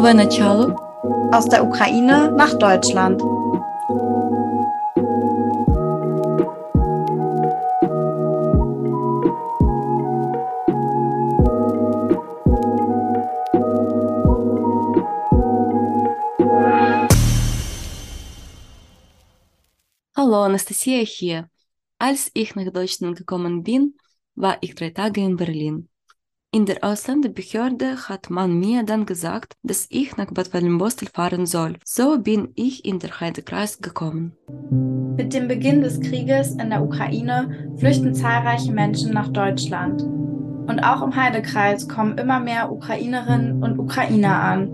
Новое начало. Aus der Ukraine nach Deutschland. Hallo, Anastasia hier. Als ich nach Deutschland gekommen bin, war ich drei Tage in Berlin. In der Ausländerbehörde hat man mir dann gesagt, dass ich nach Bad Wallenbostel fahren soll. So bin ich in der Heidekreis gekommen. Mit dem Beginn des Krieges in der Ukraine flüchten zahlreiche Menschen nach Deutschland. Und auch im Heidekreis kommen immer mehr Ukrainerinnen und Ukrainer an.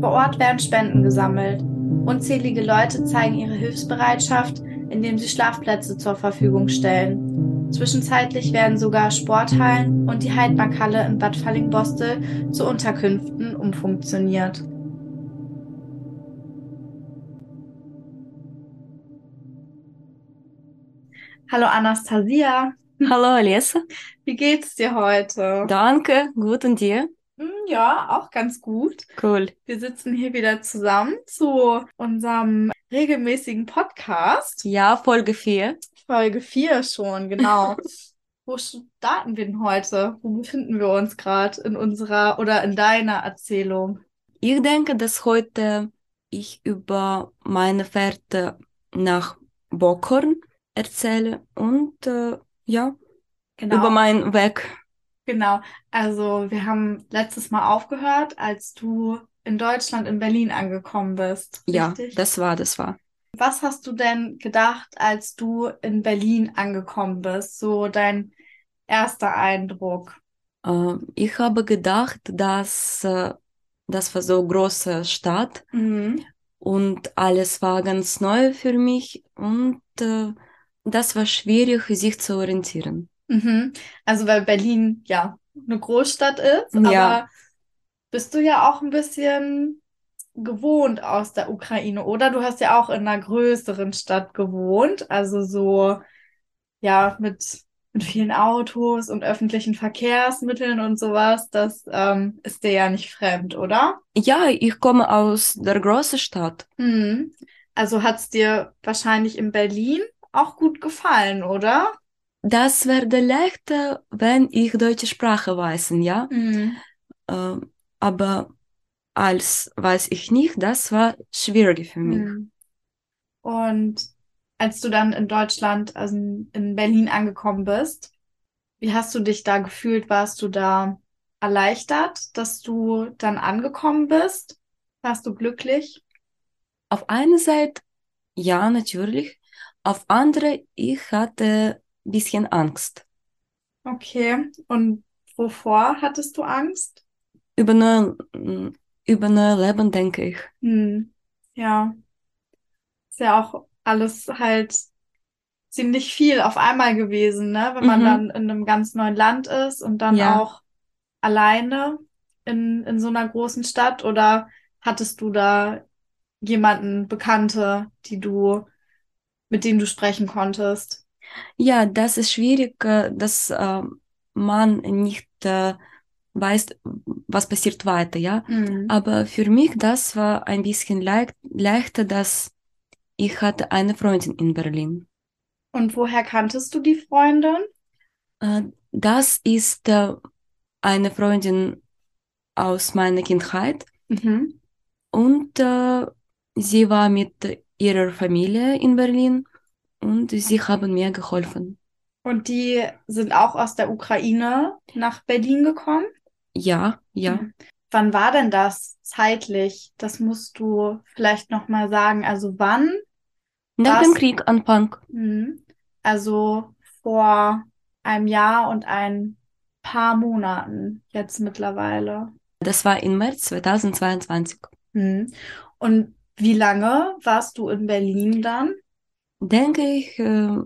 Vor Ort werden Spenden gesammelt. Unzählige Leute zeigen ihre Hilfsbereitschaft, indem sie Schlafplätze zur Verfügung stellen. Zwischenzeitlich werden sogar Sporthallen und die Heidmarkhalle in Bad Fallingbostel zu Unterkünften umfunktioniert. Hallo Anastasia. Hallo Alessa. Wie geht's dir heute? Danke, gut und dir? Hm, ja, auch ganz gut. Cool. Wir sitzen hier wieder zusammen zu unserem regelmäßigen Podcast. Ja, Folge 4. Folge 4 schon, genau. Wo starten wir denn heute? Wo befinden wir uns gerade in unserer oder in deiner Erzählung? Ich denke, dass heute ich über meine Fährte nach Bockhorn erzähle und äh, ja, Genau. über meinen Weg. Genau. Also wir haben letztes Mal aufgehört, als du in Deutschland, in Berlin angekommen bist. Ja, Richtig? das war, das war. Was hast du denn gedacht, als du in Berlin angekommen bist? So dein erster Eindruck. Äh, ich habe gedacht, dass äh, das war so eine große Stadt Mhm. und alles war ganz neu für mich und äh, das war schwierig, sich zu orientieren. Mhm. Also weil Berlin ja eine Großstadt ist, Ja. aber bist du ja auch ein bisschen gewohnt aus der Ukraine, oder? Du hast ja auch in einer größeren Stadt gewohnt, also so ja mit mit vielen Autos und öffentlichen Verkehrsmitteln und sowas. Das ähm, ist dir ja nicht fremd, oder? Ja, ich komme aus der großen Stadt. Mhm. Also hat's dir wahrscheinlich in Berlin auch gut gefallen, oder? Das werde leichter, wenn ich deutsche Sprache weiß, ja. Mhm. Äh, aber als weiß ich nicht, das war schwieriger für mich. Mhm. Und als du dann in Deutschland, also in in Berlin angekommen bist, wie hast du dich da gefühlt? Warst du da erleichtert, dass du dann angekommen bist? Warst du glücklich? Auf einer Seite, ja, natürlich. Auf andere, ich hatte ein bisschen Angst. Okay. Und wovor hattest du Angst? Über neue, über neue Leben, denke ich. Hm. Ja. Ist ja auch alles halt ziemlich viel auf einmal gewesen, ne? Wenn man Mhm. dann in einem ganz neuen Land ist und dann Ja. auch alleine in, in so einer großen Stadt oder hattest du da jemanden, Bekannte, die du, mit denen du sprechen konntest? Ja, das ist schwierig, äh, dass äh, man nicht äh, weiß, was passiert weiter, ja. Mhm. Aber für mich, das war ein bisschen leicht, leichter, dass ich hatte eine Freundin in Berlin. Und woher kanntest du die Freundin? Äh, das ist äh, eine Freundin aus meiner Kindheit Mhm. und äh, sie war mit ihrer Familie in Berlin und sie haben mir geholfen. Und die sind auch aus der Ukraine nach Berlin gekommen? Ja, ja. Mhm. Wann war denn das zeitlich? Das musst du vielleicht noch mal sagen. Also wann? Nach dem Krieg Anfang. Mhm. Also vor einem Jahr und ein paar Monaten jetzt mittlerweile. Das war im März 2022. Mhm. Und wie lange warst du in Berlin dann? Denke ich, äh,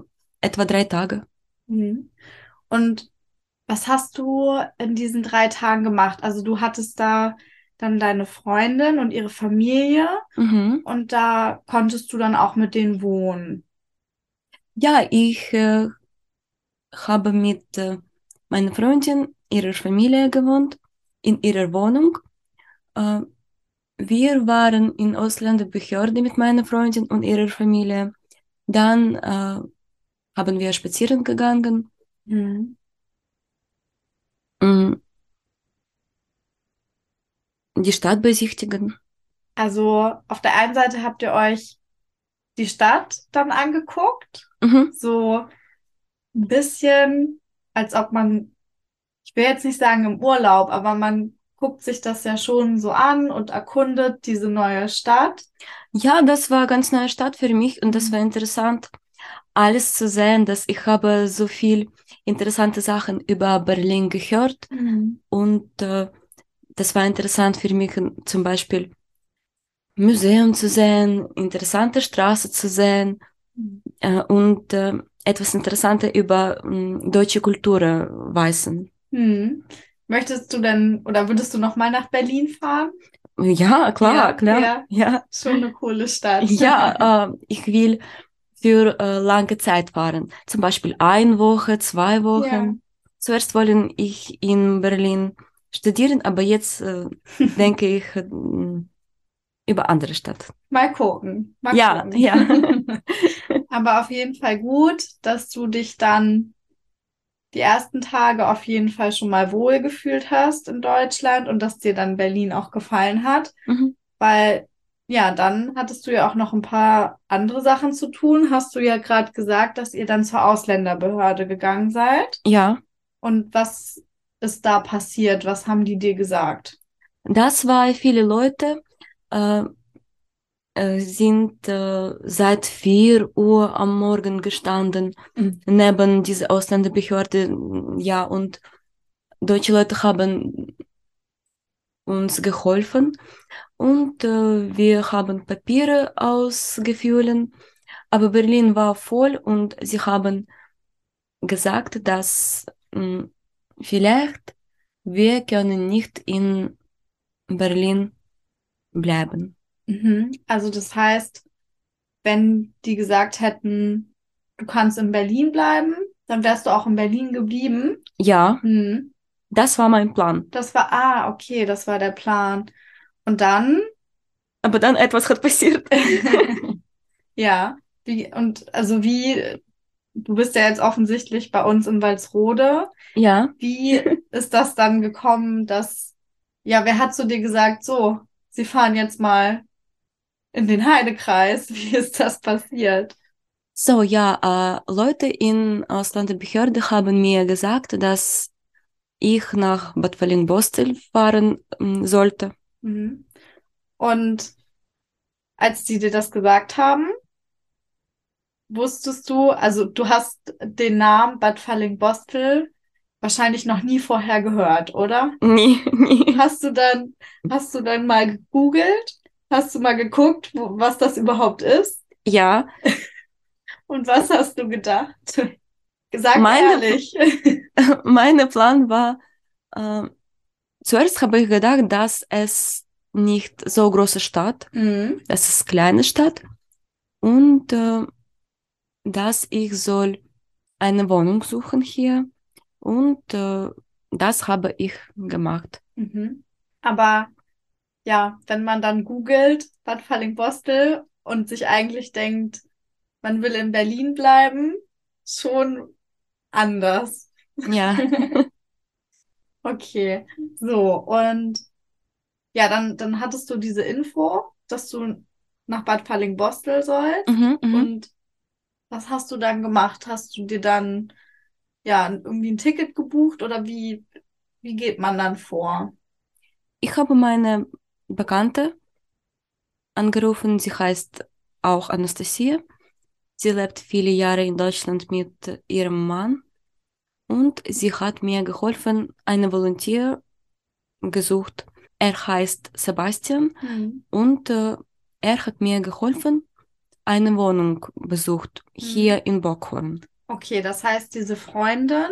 etwa drei Tage. Mhm. Und was hast du in diesen drei Tagen gemacht? Also du hattest da dann deine Freundin und ihre Familie Mhm. und da konntest du dann auch mit denen wohnen. Ja, ich äh, habe mit äh, meiner Freundin, ihrer Familie gewohnt, in ihrer Wohnung. Äh, wir waren in Ausländerbehörde mit meiner Freundin und ihrer Familie. Dann äh, haben wir spazieren gegangen. Mhm. Mm. Die Stadt besichtigen. Also auf der einen Seite habt ihr euch die Stadt dann angeguckt, Mhm. so ein bisschen, als ob man, ich will jetzt nicht sagen im Urlaub, aber man guckt sich das ja schon so an und erkundet diese neue Stadt. Ja, das war ganz neue Stadt für mich und das Mhm. war interessant, alles zu sehen, dass ich habe so viel interessante Sachen über Berlin gehört und äh, das war interessant für mich zum Beispiel Museum zu sehen, interessante Straße zu sehen äh, und äh, etwas Interessantes über mm, deutsche Kultur äh, wissen. Hm. Möchtest du denn oder würdest du noch mal nach Berlin fahren? Ja, klar, Ja, klar. ja. Ja, Schon eine coole Stadt. ja, äh, ich will für äh, lange Zeit fahren. Zum Beispiel eine Woche, zwei Wochen. Ja. Zuerst wollen ich in Berlin studieren, aber jetzt äh, denke ich äh, über andere Stadt. Mal gucken. Mal Ja, gucken. ja. Aber auf jeden Fall gut, dass du dich dann die ersten Tage auf jeden Fall schon mal wohl gefühlt hast in Deutschland und dass dir dann Berlin auch gefallen hat, Mhm. weil ja, dann hattest du ja auch noch ein paar andere Sachen zu tun. Hast du ja gerade gesagt, dass ihr dann zur Ausländerbehörde gegangen seid. Ja, Und was ist da passiert? Was haben die dir gesagt? das war viele Leute äh, äh, sind äh, seit 4 Uhr am Morgen gestanden Mhm. neben dieser Ausländerbehörde. Ja, und deutsche Leute haben uns geholfen und äh, wir haben Papiere ausgefüllt, aber Berlin war voll und sie haben gesagt, dass mh, vielleicht wir können nicht in Berlin bleiben. Mhm. Also das heißt, wenn die gesagt hätten, du kannst in Berlin bleiben, dann wärst du auch in Berlin geblieben. Ja, Mhm. Das war mein Plan. Das war, ah, okay, das war der Plan. Und dann, Aber dann etwas hat passiert. ja, wie, und also wie, du bist ja jetzt offensichtlich bei uns in Walsrode. Ja, Wie ist das dann gekommen, dass, ja, wer hat zu dir gesagt, so, sie fahren jetzt mal in den Heidekreis? Wie ist das passiert? so ja, äh, Leute in Ausländerbehörde haben mir gesagt, dass ich nach Bad Fallingbostel fahren mm, sollte. Mhm. Und als die dir das gesagt haben, wusstest du, also du hast den Namen Bad Fallingbostel wahrscheinlich noch nie vorher gehört, oder? Nie, nie. Hast du dann, hast du dann mal gegoogelt? Hast du mal geguckt, wo, was das überhaupt ist? Ja, Und was hast du gedacht? Sag Meine- ehrlich. mein Plan war, äh, zuerst habe ich gedacht, dass es nicht so große Stadt, Mhm. es ist kleine Stadt und äh, dass ich soll eine Wohnung suchen hier und äh, das habe ich gemacht. Mhm. Aber ja, wenn man dann googelt, Bad Fallingbostel und sich eigentlich denkt, man will in Berlin bleiben, schon anders. Ja, Okay, so und ja, dann, dann hattest du diese Info, dass du nach Bad Fallingbostel sollst. mhm, mhm. Und was hast du dann gemacht? Hast du dir dann ja irgendwie ein Ticket gebucht oder wie, wie geht man dann vor? Ich habe meine Bekannte angerufen, sie heißt auch Anastasia. Sie lebt viele Jahre in Deutschland mit ihrem Mann und sie hat mir geholfen, eine Volontier gesucht. Er heißt Sebastian Hm. und äh, er hat mir geholfen, eine Wohnung besucht hier in Bochum. Okay, das heißt, diese Freundin,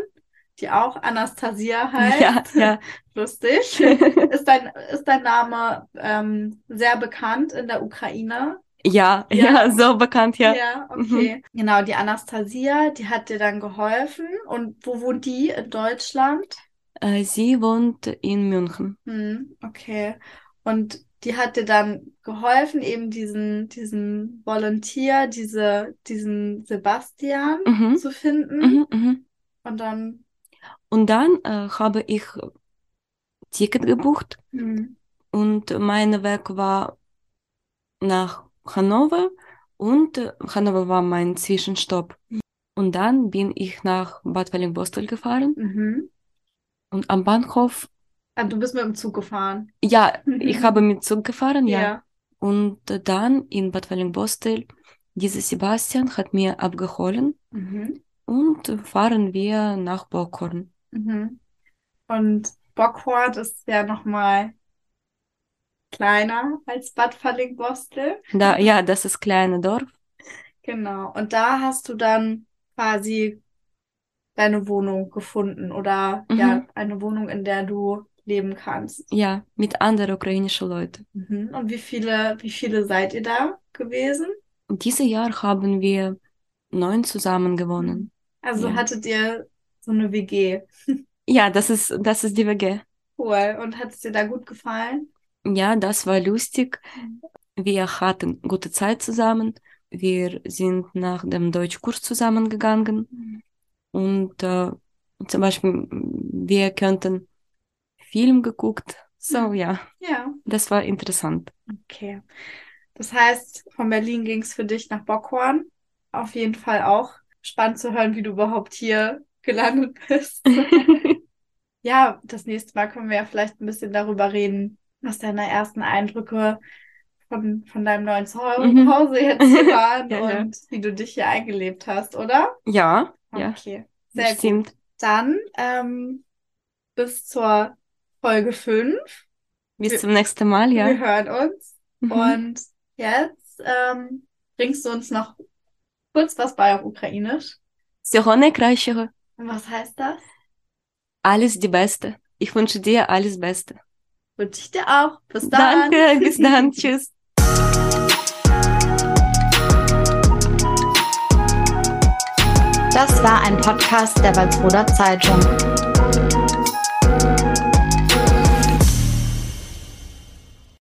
die auch Anastasia heißt, Ja, ja. lustig, ist dein, ist dein Name ähm, sehr bekannt in der Ukraine? Ja, Ja. ja, so bekannt, ja. Ja, okay. Genau, die Anastasia, die hat dir dann geholfen. Und wo wohnt die? In Deutschland? Äh, sie wohnt in München. Hm, okay. Und die hat dir dann geholfen, eben diesen, diesen Volunteer, diese, diesen Sebastian Mhm. zu finden. Mhm, mhm. Und dann, Und dann äh, habe ich Ticket gebucht hm, und mein Weg war nach Hannover und äh, Hannover war mein Zwischenstopp. Und dann bin ich nach Bad Wellingbostel gefahren mhm. und am Bahnhof, Ah, du bist mit dem Zug gefahren. ja, ich habe mit Zug gefahren, ja. Ja. Und dann in Bad Wellingbostel, dieser Sebastian hat mir abgeholt Mhm. und fahren wir nach Bockhorn. Mhm. Und Bockhort ist ja nochmal kleiner als Bad Fallingbostel. Da, ja, das ist kleine Dorf. Genau. Und da hast du dann quasi deine Wohnung gefunden oder Mhm. ja, eine Wohnung, in der du leben kannst. Ja, mit anderen ukrainischen Leuten. Mhm. Und wie viele, wie viele seid ihr da gewesen? Dieses Jahr haben wir neun zusammen gewonnen. Also Ja. hattet ihr so eine WG. Ja, das ist, das ist die WG. Cool. Und hat es dir da gut gefallen? Ja, das war lustig. Wir hatten gute Zeit zusammen. Wir sind nach dem Deutschkurs zusammengegangen. Und äh, zum Beispiel, wir könnten Film geguckt. So, ja, Ja. das war interessant. Okay. Das heißt, von Berlin ging es für dich nach Bockhorn. Auf jeden Fall auch spannend zu hören, wie du überhaupt hier gelandet bist. Ja, das nächste Mal können wir ja vielleicht ein bisschen darüber reden, was deine ersten Eindrücke von, von deinem neuen Zuhause Mhm. jetzt hier waren Ja, ja. und wie du dich hier eingelebt hast, oder? Ja, ja, Okay, sehr gut. stimmt. Dann ähm, bis zur Folge 5. Bis Wir- zum nächsten Mal, Wir ja. hören uns. Mhm. Und jetzt ähm, bringst du uns noch kurz was bei auf Ukrainisch. Всього найкращого. Und was heißt das? Alles die Beste. Ich wünsche dir alles Beste. Wünsche ich dir auch. Bis dann. Danke, bis dann, tschüss. Das war ein Podcast der Walsroder Zeitung.